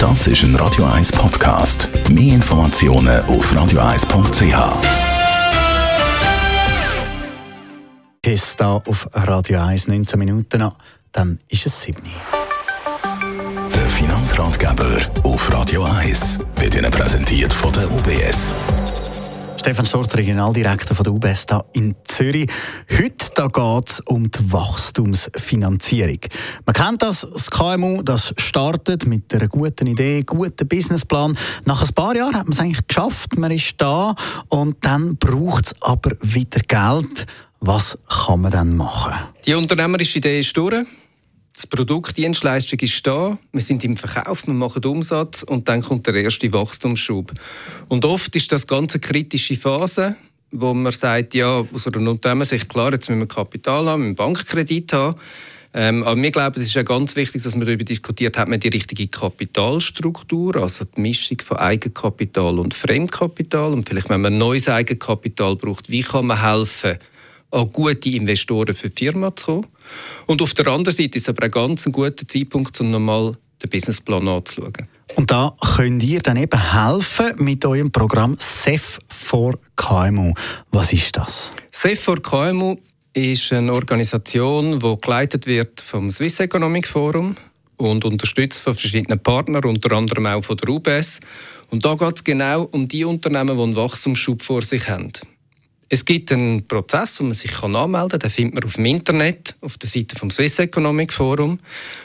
Das ist ein Radio 1 Podcast. Mehr Informationen auf radio1.ch. Kiss da auf Radio 1, 19 Minuten noch, dann ist es 7. Der Finanzratgeber auf Radio 1 wird Ihnen präsentiert von der UBS. Stefan Storz, Regionaldirektor von der UBS da in Zürich. Heute geht es um die Wachstumsfinanzierung. Man kennt das, das KMU, das startet mit einer guten Idee, guten Businessplan. Nach ein paar Jahren hat man es eigentlich geschafft, man ist da und dann braucht es aber wieder Geld. Was kann man dann machen? Die unternehmerische Idee ist durch. Das Produkt, die Dienstleistung ist da, wir sind im Verkauf, wir machen Umsatz und dann kommt der erste Wachstumsschub. Und oft ist das ganz kritische Phase, wo man sagt, ja, aus einer Unternehmenssicht, klar, jetzt müssen wir Kapital haben, einen Bankkredit haben. Ähm, aber wir glauben, es ist ja ganz wichtig, dass man darüber diskutiert, hat man die richtige Kapitalstruktur, also die Mischung von Eigenkapital und Fremdkapital. Und vielleicht, wenn man neues Eigenkapital braucht, wie kann man helfen, an gute Investoren für die Firma zu kommen. Und auf der anderen Seite ist es aber ein ganz guter Zeitpunkt, um nochmal den Businessplan anzuschauen. Und da könnt ihr dann eben helfen mit eurem Programm SEF for KMU. Was ist das? SEF for KMU ist eine Organisation, die geleitet wird vom Swiss Economic Forum und unterstützt von verschiedenen Partnern, unter anderem auch von der UBS. Und da geht es genau um die Unternehmen, die einen Wachstumsschub vor sich haben. Es gibt einen Prozess, wo man sich anmelden kann. Den findet man auf dem Internet, auf der Seite vom Swiss Economic Forum,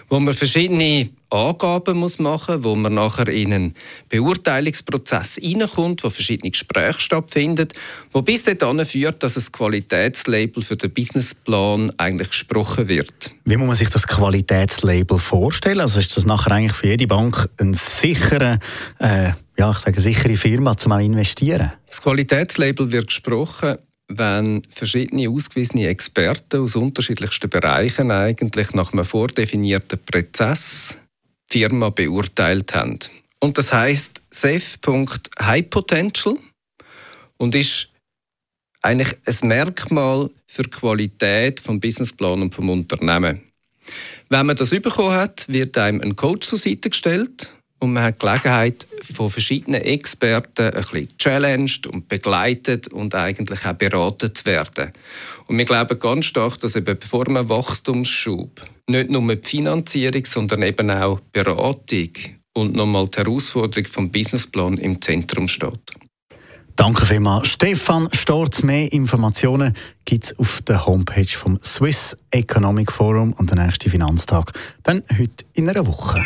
wo man verschiedene Angaben muss machen muss, wo man nachher in einen Beurteilungsprozess hineinkommt, wo verschiedene Gespräche stattfinden, wo bis dahin führt, dass ein Qualitätslabel für den Businessplan eigentlich gesprochen wird. Wie muss man sich das Qualitätslabel vorstellen? Also ist das nachher eigentlich für jede Bank ein sicherer äh ja, ich sage, sichere Firma zum investieren? Das Qualitätslabel wird gesprochen, wenn verschiedene ausgewiesene Experten aus unterschiedlichsten Bereichen eigentlich nach einem vordefinierten Prozess die Firma beurteilt haben. Und das heißt High Potential und ist eigentlich ein Merkmal für die Qualität vom Businessplan und vom Unternehmen. Wenn man das bekommen hat, wird einem ein Coach zur Seite gestellt und man hat die Gelegenheit, von verschiedenen Experten ein bisschen challenged und begleitet und eigentlich auch beraten zu werden. Und wir glauben ganz stark, dass eben vor einem Wachstumsschub nicht nur die Finanzierung, sondern eben auch Beratung und nochmal die Herausforderung vom Businessplan im Zentrum steht. Danke vielmals, Stefan Storz. Mehr Informationen gibt es auf der Homepage vom Swiss Economic Forum und der nächste Finanztag dann heute in einer Woche.